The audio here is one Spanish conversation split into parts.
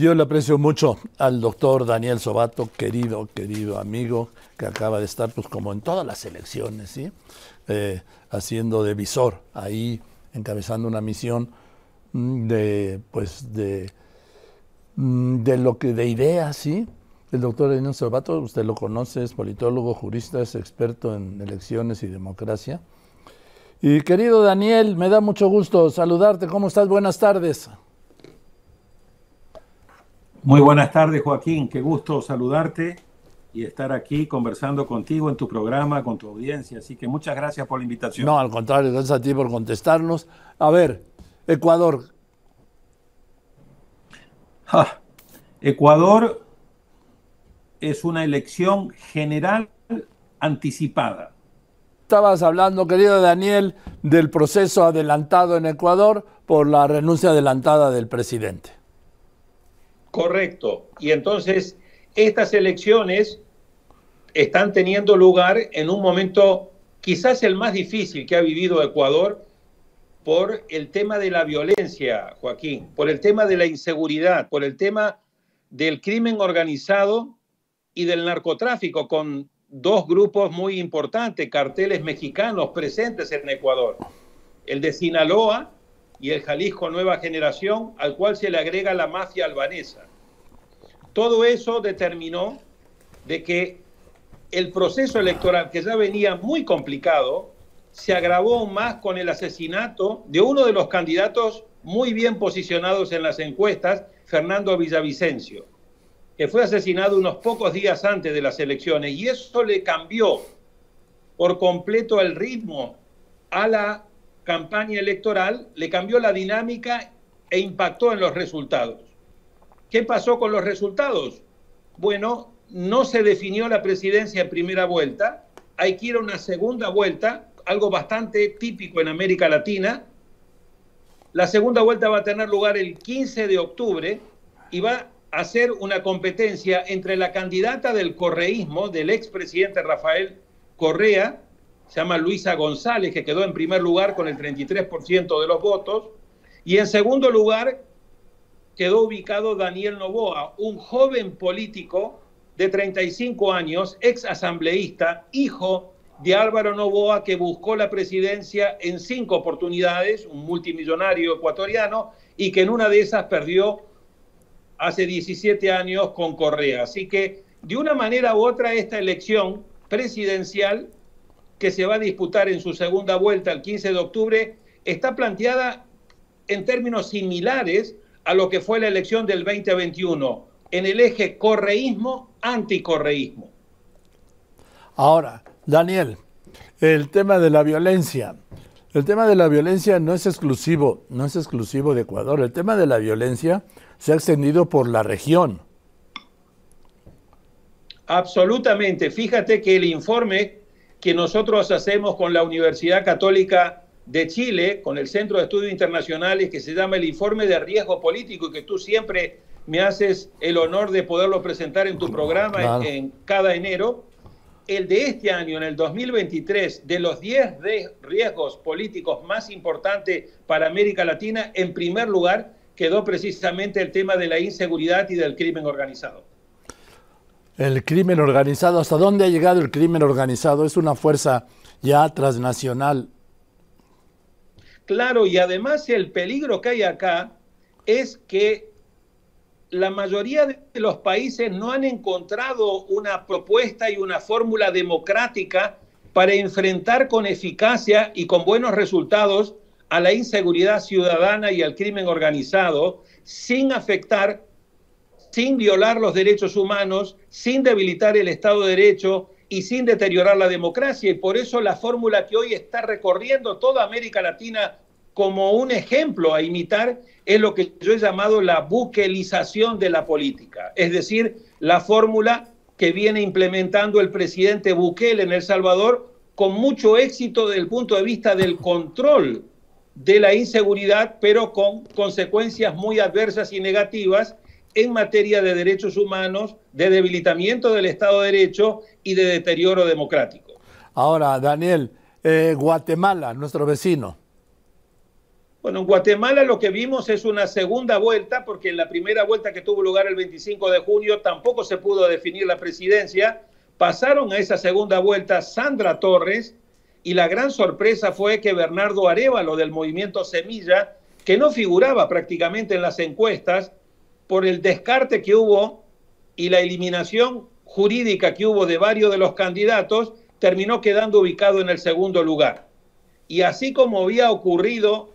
Yo le aprecio mucho al doctor Daniel Sobato, querido, querido amigo, que acaba de estar, pues como en todas las elecciones, ¿sí? Eh, haciendo de visor ahí, encabezando una misión mm, de, pues, de, mm, de lo que, de ideas, ¿sí? El doctor Daniel Sobato, usted lo conoce, es politólogo, jurista, es experto en elecciones y democracia. Y querido Daniel, me da mucho gusto saludarte. ¿Cómo estás? Buenas tardes. Muy buenas tardes, Joaquín. Qué gusto saludarte y estar aquí conversando contigo en tu programa, con tu audiencia. Así que muchas gracias por la invitación. No, al contrario, gracias a ti por contestarnos. A ver, Ecuador. Ecuador es una elección general anticipada. Estabas hablando, querido Daniel, del proceso adelantado en Ecuador por la renuncia adelantada del presidente. Correcto. Y entonces estas elecciones están teniendo lugar en un momento quizás el más difícil que ha vivido Ecuador por el tema de la violencia, Joaquín, por el tema de la inseguridad, por el tema del crimen organizado y del narcotráfico, con dos grupos muy importantes, carteles mexicanos presentes en Ecuador, el de Sinaloa y el Jalisco Nueva Generación, al cual se le agrega la mafia albanesa. Todo eso determinó de que el proceso electoral, que ya venía muy complicado, se agravó más con el asesinato de uno de los candidatos muy bien posicionados en las encuestas, Fernando Villavicencio, que fue asesinado unos pocos días antes de las elecciones. Y eso le cambió por completo el ritmo a la campaña electoral, le cambió la dinámica e impactó en los resultados. ¿Qué pasó con los resultados? Bueno, no se definió la presidencia en primera vuelta, hay que ir a una segunda vuelta, algo bastante típico en América Latina. La segunda vuelta va a tener lugar el 15 de octubre y va a ser una competencia entre la candidata del correísmo, del expresidente Rafael Correa, se llama Luisa González, que quedó en primer lugar con el 33% de los votos, y en segundo lugar quedó ubicado Daniel Novoa, un joven político de 35 años, ex asambleísta, hijo de Álvaro Novoa, que buscó la presidencia en cinco oportunidades, un multimillonario ecuatoriano, y que en una de esas perdió hace 17 años con Correa. Así que, de una manera u otra, esta elección presidencial que se va a disputar en su segunda vuelta el 15 de octubre, está planteada en términos similares a lo que fue la elección del 2021, en el eje correísmo-anticorreísmo. Ahora, Daniel, el tema de la violencia. El tema de la violencia no es exclusivo, no es exclusivo de Ecuador. El tema de la violencia se ha extendido por la región. Absolutamente. Fíjate que el informe que nosotros hacemos con la Universidad Católica de Chile, con el Centro de Estudios Internacionales, que se llama el Informe de Riesgo Político y que tú siempre me haces el honor de poderlo presentar en tu programa en, cada enero. El de este año, en el 2023, de los 10 riesgos políticos más importantes para América Latina, en primer lugar quedó precisamente el tema de la inseguridad y del crimen organizado. El crimen organizado, ¿hasta dónde ha llegado el crimen organizado? Es una fuerza ya transnacional. Claro, y además el peligro que hay acá es que la mayoría de los países no han encontrado una propuesta y una fórmula democrática para enfrentar con eficacia y con buenos resultados a la inseguridad ciudadana y al crimen organizado sin afectar sin violar los derechos humanos, sin debilitar el Estado de Derecho y sin deteriorar la democracia. Y por eso la fórmula que hoy está recorriendo toda América Latina como un ejemplo a imitar es lo que yo he llamado la buquelización de la política, es decir, la fórmula que viene implementando el presidente Bukele en El Salvador con mucho éxito desde el punto de vista del control de la inseguridad, pero con consecuencias muy adversas y negativas en materia de derechos humanos, de debilitamiento del Estado de Derecho y de deterioro democrático. Ahora, Daniel, eh, Guatemala, nuestro vecino. Bueno, en Guatemala lo que vimos es una segunda vuelta, porque en la primera vuelta que tuvo lugar el 25 de junio tampoco se pudo definir la presidencia. Pasaron a esa segunda vuelta Sandra Torres y la gran sorpresa fue que Bernardo Arevalo del movimiento Semilla, que no figuraba prácticamente en las encuestas por el descarte que hubo y la eliminación jurídica que hubo de varios de los candidatos, terminó quedando ubicado en el segundo lugar. Y así como había ocurrido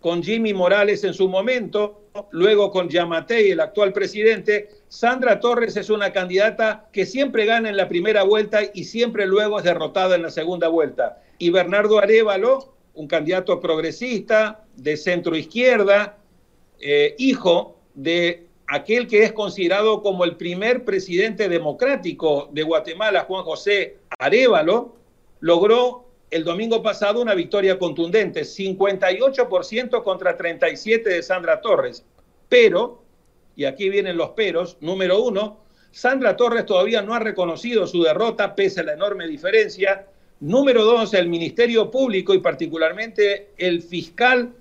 con Jimmy Morales en su momento, luego con Yamatei, el actual presidente, Sandra Torres es una candidata que siempre gana en la primera vuelta y siempre luego es derrotada en la segunda vuelta. Y Bernardo Arevalo, un candidato progresista, de centro izquierda, eh, hijo de aquel que es considerado como el primer presidente democrático de Guatemala, Juan José Arevalo, logró el domingo pasado una victoria contundente, 58% contra 37% de Sandra Torres. Pero, y aquí vienen los peros, número uno, Sandra Torres todavía no ha reconocido su derrota pese a la enorme diferencia. Número dos, el Ministerio Público y particularmente el fiscal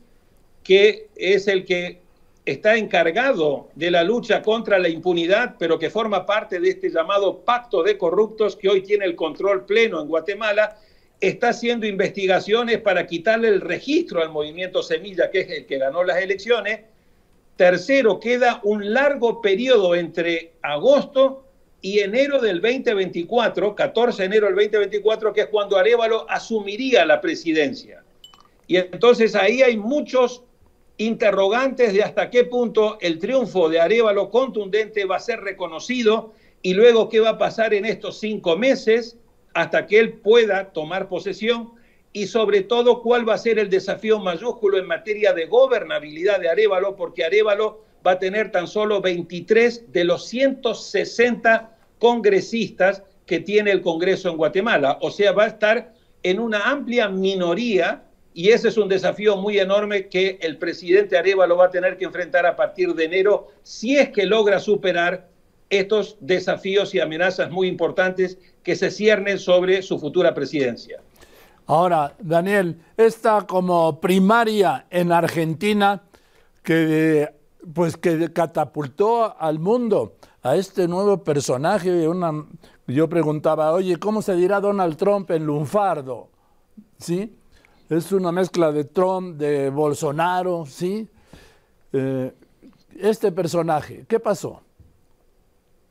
que es el que está encargado de la lucha contra la impunidad, pero que forma parte de este llamado pacto de corruptos que hoy tiene el control pleno en Guatemala, está haciendo investigaciones para quitarle el registro al movimiento Semilla, que es el que ganó las elecciones. Tercero, queda un largo periodo entre agosto y enero del 2024, 14 de enero del 2024, que es cuando Arevalo asumiría la presidencia. Y entonces ahí hay muchos interrogantes de hasta qué punto el triunfo de Arevalo contundente va a ser reconocido y luego qué va a pasar en estos cinco meses hasta que él pueda tomar posesión y sobre todo cuál va a ser el desafío mayúsculo en materia de gobernabilidad de Arevalo, porque Arevalo va a tener tan solo 23 de los 160 congresistas que tiene el Congreso en Guatemala. O sea, va a estar en una amplia minoría y ese es un desafío muy enorme que el presidente Arevalo va a tener que enfrentar a partir de enero si es que logra superar estos desafíos y amenazas muy importantes que se ciernen sobre su futura presidencia. Ahora, Daniel, esta como primaria en Argentina que pues que catapultó al mundo a este nuevo personaje, una, yo preguntaba, oye, ¿cómo se dirá Donald Trump en lunfardo? ¿Sí? Es una mezcla de Trump, de Bolsonaro, ¿sí? Eh, este personaje, ¿qué pasó?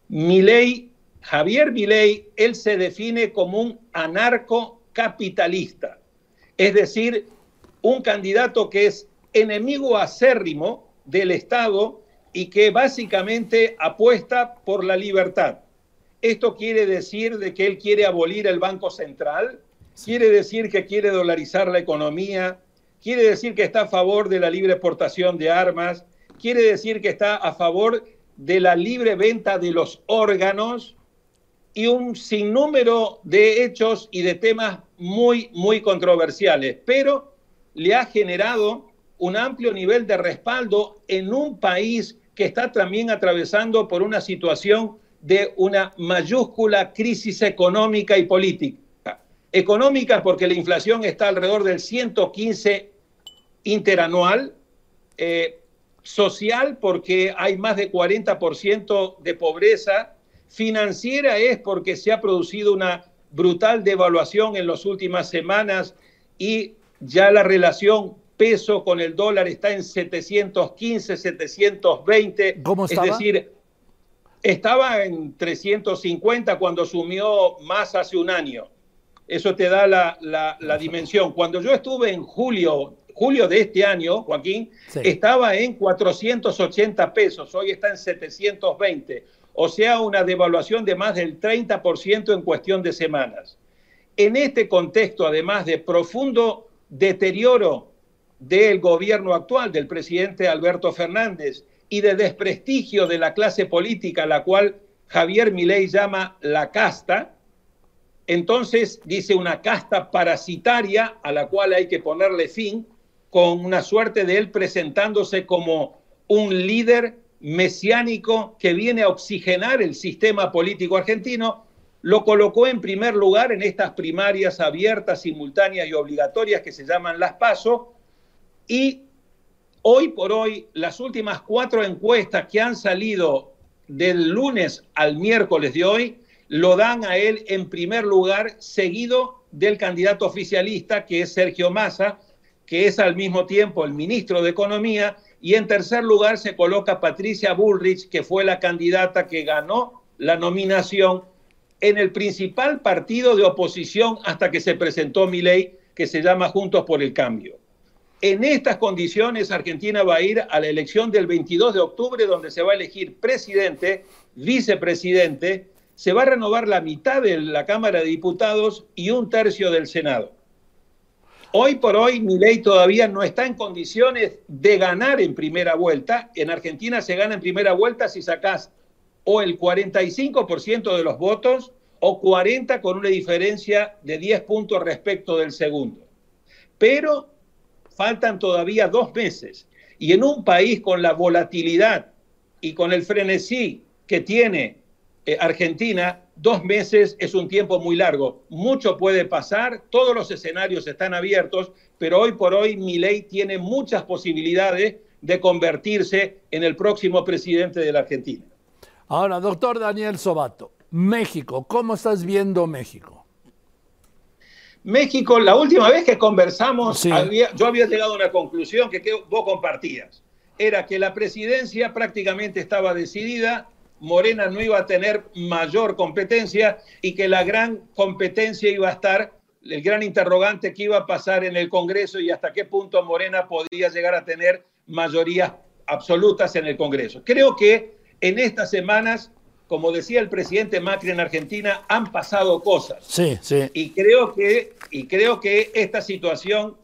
Milei, Javier Milei, él se define como un anarcocapitalista, es decir, un candidato que es enemigo acérrimo del Estado y que básicamente apuesta por la libertad. Esto quiere decir de que él quiere abolir el Banco Central, quiere decir que quiere dolarizar la economía, quiere decir que está a favor de la libre exportación de armas, quiere decir que está a favor de la libre venta de los órganos y un sinnúmero de hechos y de temas muy, muy controversiales, pero le ha generado un amplio nivel de respaldo en un país que está también atravesando por una situación de una mayúscula crisis económica y política. Económica porque la inflación está alrededor del 115 interanual, eh, social porque hay más de 40% de pobreza, financiera es porque se ha producido una brutal devaluación en las últimas semanas y ya la relación peso con el dólar está en 715, 720. ¿Cómo estaba? Es decir, estaba en 350 cuando sumió más hace un año. Eso te da la, la, la dimensión. Cuando yo estuve en julio julio de este año, Joaquín, estaba en 480 pesos, hoy está en 720, o sea, una devaluación de más del 30% en cuestión de semanas. En este contexto, además de profundo deterioro del gobierno actual, del presidente Alberto Fernández, y de desprestigio de la clase política, la cual Javier Milei llama la casta, entonces dice una casta parasitaria a la cual hay que ponerle fin, con una suerte de él presentándose como un líder mesiánico que viene a oxigenar el sistema político argentino, lo colocó en primer lugar en estas primarias abiertas, simultáneas y obligatorias que se llaman las PASO, y Hoy por hoy, las últimas cuatro encuestas que han salido del lunes al miércoles de hoy lo dan a él en primer lugar, seguido del candidato oficialista, que es Sergio Massa, que es al mismo tiempo el ministro de Economía, y en tercer lugar se coloca Patricia Bullrich, que fue la candidata que ganó la nominación en el principal partido de oposición hasta que se presentó mi ley, que se llama Juntos por el Cambio. En estas condiciones, Argentina va a ir a la elección del 22 de octubre, donde se va a elegir presidente, vicepresidente, se va a renovar la mitad de la Cámara de Diputados y un tercio del Senado. Hoy por hoy, mi ley todavía no está en condiciones de ganar en primera vuelta. En Argentina se gana en primera vuelta si sacás o el 45% de los votos o 40 con una diferencia de 10 puntos respecto del segundo. Pero faltan todavía dos meses. Y en un país con la volatilidad y con el frenesí que tiene eh, Argentina, dos meses es un tiempo muy largo. Mucho puede pasar, todos los escenarios están abiertos, pero hoy por hoy mi ley tiene muchas posibilidades de convertirse en el próximo presidente de la Argentina. Ahora, doctor Daniel Sobato, México, ¿cómo estás viendo México? México, la última vez que conversamos, yo había llegado a una conclusión que vos compartías. Era que la presidencia prácticamente estaba decidida, Morena no iba a tener mayor competencia y que la gran competencia iba a estar, el gran interrogante que iba a pasar en el Congreso y hasta qué punto Morena podía llegar a tener mayorías absolutas en el Congreso. Creo que en estas semanas, como decía el presidente Macri en Argentina, han pasado cosas. Sí, sí. Y creo que, y creo que esta situación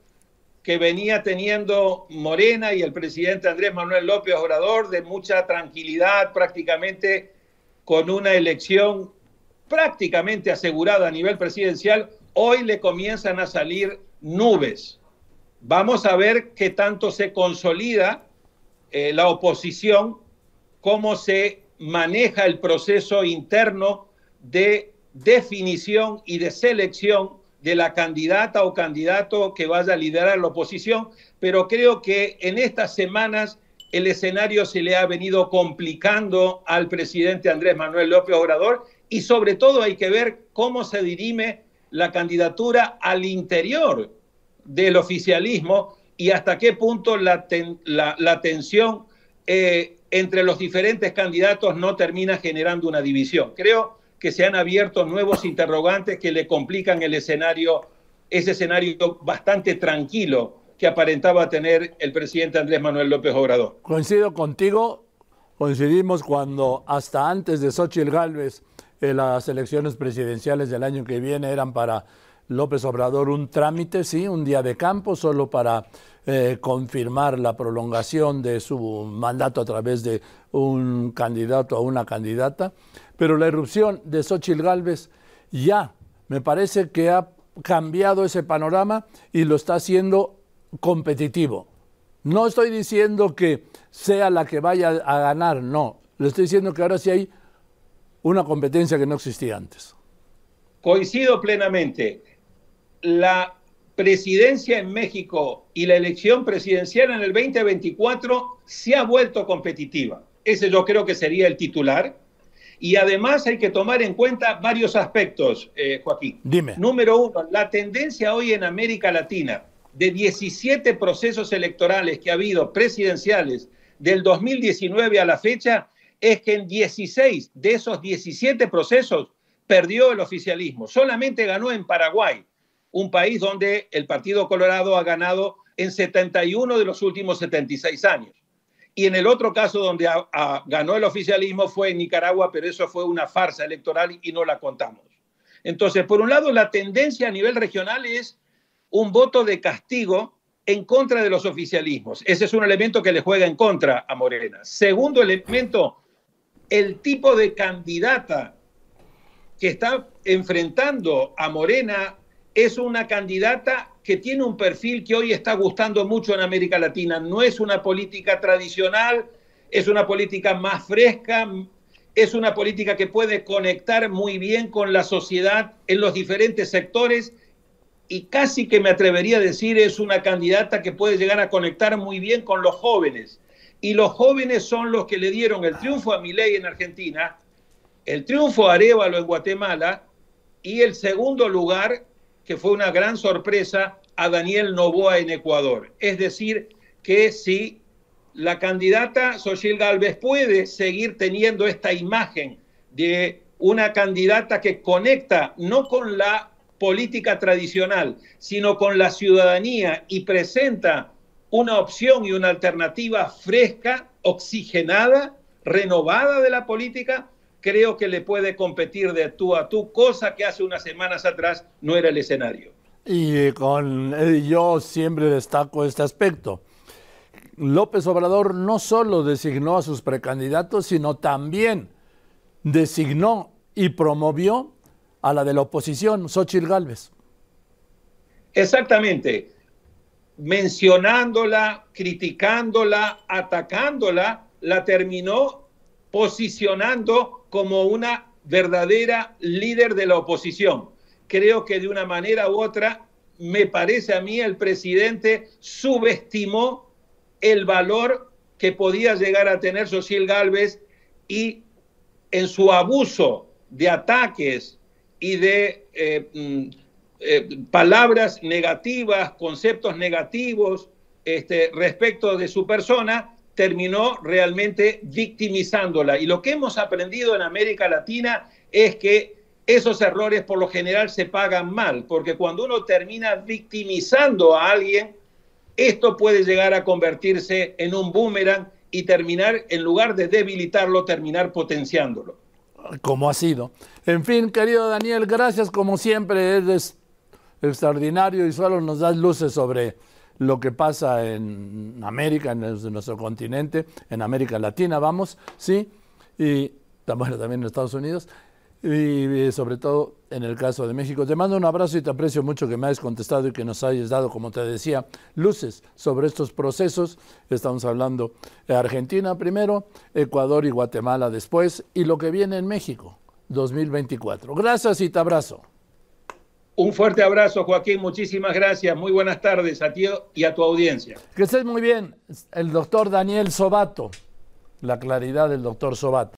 que venía teniendo Morena y el presidente Andrés Manuel López Obrador de mucha tranquilidad, prácticamente con una elección prácticamente asegurada a nivel presidencial, hoy le comienzan a salir nubes. Vamos a ver qué tanto se consolida eh, la oposición, cómo se maneja el proceso interno de definición y de selección de la candidata o candidato que vaya a liderar la oposición, pero creo que en estas semanas el escenario se le ha venido complicando al presidente Andrés Manuel López Obrador y sobre todo hay que ver cómo se dirime la candidatura al interior del oficialismo y hasta qué punto la, la, tensión eh, entre los diferentes candidatos no termina generando una división. Creo que se han abierto nuevos interrogantes que le complican el escenario, ese escenario bastante tranquilo que aparentaba tener el presidente Andrés Manuel López Obrador. Coincido contigo, coincidimos cuando hasta antes de Xochitl Gálvez eh, las elecciones presidenciales del año que viene eran para López Obrador un trámite, sí, un día de campo, solo para eh, confirmar la prolongación de su mandato a través de un candidato o una candidata. Pero la irrupción de Xochitl Gálvez ya me parece que ha cambiado ese panorama y lo está haciendo competitivo. No estoy diciendo que sea la que vaya a ganar, no. Le estoy diciendo que ahora sí hay una competencia que no existía antes. Coincido plenamente. La presidencia en México y la elección presidencial en el 2024 se ha vuelto competitiva. Ese yo creo que sería el titular. Y además hay que tomar en cuenta varios aspectos, eh, Joaquín. Dime. Número uno, la tendencia hoy en América Latina de 17 procesos electorales que ha habido presidenciales del 2019 a la fecha es que en 16 de esos 17 procesos perdió el oficialismo. Solamente ganó en Paraguay, un país donde el Partido Colorado ha ganado en 71 de los últimos 76 años. Y en el otro caso donde ganó el oficialismo fue en Nicaragua, pero eso fue una farsa electoral y no la contamos. Entonces, por un lado, la tendencia a nivel regional es un voto de castigo en contra de los oficialismos. Ese es un elemento que le juega en contra a Morena. Segundo elemento, el tipo de candidata que está enfrentando a Morena es una candidata que tiene un perfil que hoy está gustando mucho en América Latina. No es una política tradicional, es una política más fresca, es una política que puede conectar muy bien con la sociedad en los diferentes sectores y casi que me atrevería a decir es una candidata que puede llegar a conectar muy bien con los jóvenes. Y los jóvenes son los que le dieron el triunfo a Milei en Argentina, el triunfo a Arevalo en Guatemala y el segundo lugar, que fue una gran sorpresa, a Daniel Novoa en Ecuador. Es decir, que si la candidata Xochitl Galvez puede seguir teniendo esta imagen de una candidata que conecta no con la política tradicional, sino con la ciudadanía y presenta una opción y una alternativa fresca, oxigenada, renovada de la política, creo que le puede competir de tú a tú, cosa que hace unas semanas atrás no era el escenario. Y con yo siempre destaco este aspecto. López Obrador no solo designó a sus precandidatos, sino también designó y promovió a la de la oposición, Xochitl Gálvez. Exactamente. Mencionándola, criticándola, atacándola, la terminó posicionando como una verdadera líder de la oposición. Creo que de una manera u otra, me parece a mí, el presidente subestimó el valor que podía llegar a tener Social Galvez y en su abuso de ataques y de eh, mm, eh, palabras negativas, conceptos negativos este, respecto de su persona, terminó realmente victimizándola. Y lo que hemos aprendido en América Latina es que esos errores por lo general se pagan mal, porque cuando uno termina victimizando a alguien, esto puede llegar a convertirse en un boomerang y terminar, en lugar de debilitarlo, terminar potenciándolo. Como ha sido. En fin, querido Daniel, gracias como siempre, eres extraordinario y solo nos das luces sobre lo que pasa en América, en nuestro continente, en América Latina, vamos, sí, y también en Estados Unidos, y, sobre todo en el caso de México. Te mando un abrazo y te aprecio mucho que me hayas contestado y que nos hayas dado, como te decía, luces sobre estos procesos. Estamos hablando de Argentina primero, Ecuador y Guatemala después, y lo que viene en México, 2024. Gracias y te abrazo. Un fuerte abrazo, Joaquín. Muchísimas gracias. Muy buenas tardes a ti y a tu audiencia. Que estés muy bien. El doctor Daniel Sobato. La claridad del doctor Sobato.